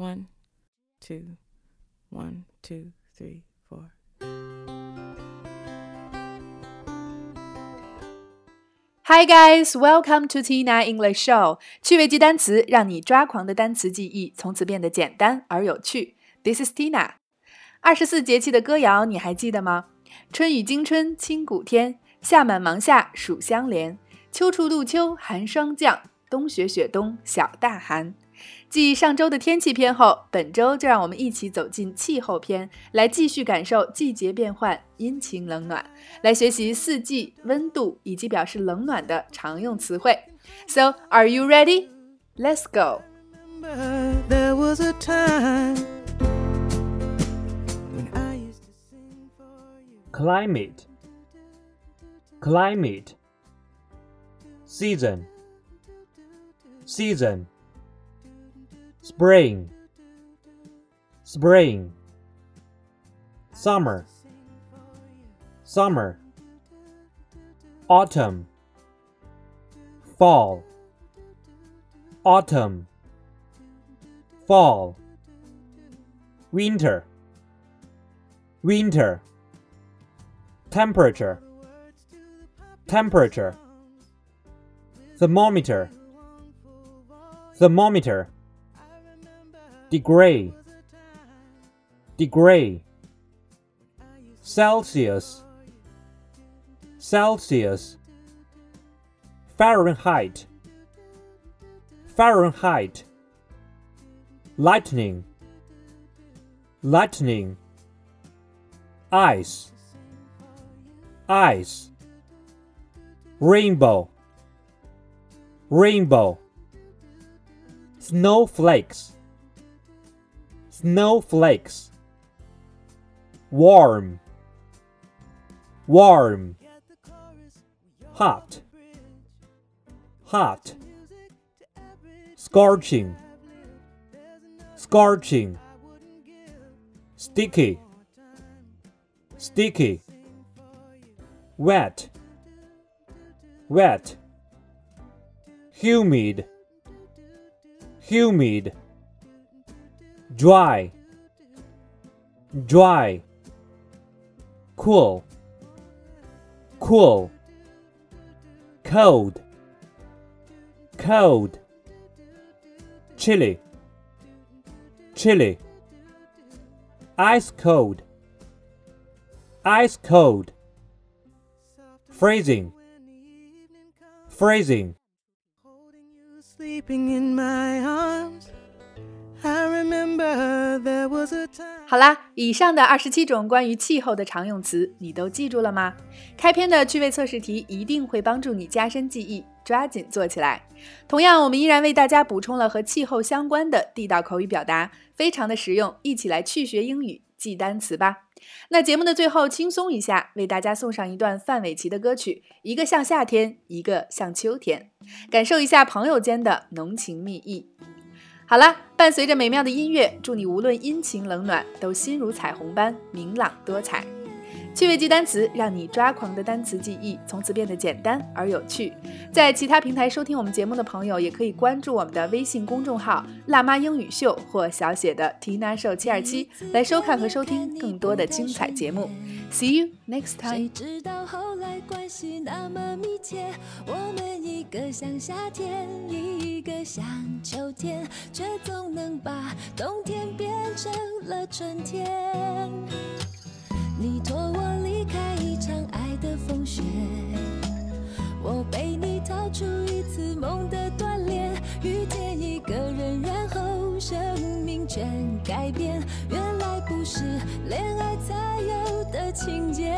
One, two, one, two, three, four. Hi guys, welcome to Tina English Show。趣味记单词，让你抓狂的单词记忆从此变得简单而有趣。This is Tina。二十四节气的歌谣你还记得吗？春雨惊春清谷天，夏满芒夏暑相连，秋处露秋寒霜降， 冬雪雪冬小大寒。继上周的天气篇后，本周就让我们一起走进气候篇，来继续感受季节变换、阴晴冷暖，来学习四季、温度以及表示冷暖的常用词汇。So, are you ready? Let's go. There was a time when I used to sing for you. climate climate season season. Spring. Spring. Summer. Summer. Autumn. Fall. Autumn. Fall. Winter. Winter. Temperature. Temperature. Thermometer thermometer. Degree. Degree. Celsius. Celsius. Fahrenheit. Fahrenheit. Lightning. Lightning. Ice. Ice. Rainbow. Rainbow snowflakes. Snowflakes. Warm. Warm. Hot. Hot. Scorching. Scorching. Sticky. Sticky. Wet. Wet. Humid humid dry dry cool cool cold cold chilly chilly ice cold ice cold freezing freezing 好啦，以上的二十七种关于气候的常用词，你都记住了吗？开篇的趣味测试题一定会帮助你加深记忆，抓紧做起来。同样，我们依然为大家补充了和气候相关的地道口语表达，非常的实用，一起来去学英语记单词吧。那节目的最后轻松一下，为大家送上一段范玮琪的歌曲，一个像夏天，一个像秋天，感受一下朋友间的浓情蜜意。好了，伴随着美妙的音乐，祝你无论阴晴冷暖，都心如彩虹般明朗多彩。趣味记单词，让你抓狂的单词记忆从此变得简单而有趣。在其他平台收听我们节目的朋友，也可以关注我们的微信公众号“辣妈英语秀”或小写的 Tina Show 七二七，来收看和收听更多的精彩节目。See you next time。知道后来关系那么密切，我们一个像夏天，一个像秋天，却总能把冬天变成了春天。你托我离开一场爱的风雪，我陪你逃出一次梦的锻炼，遇见一个人，然后生命全改变。原来不是恋爱才有的情节，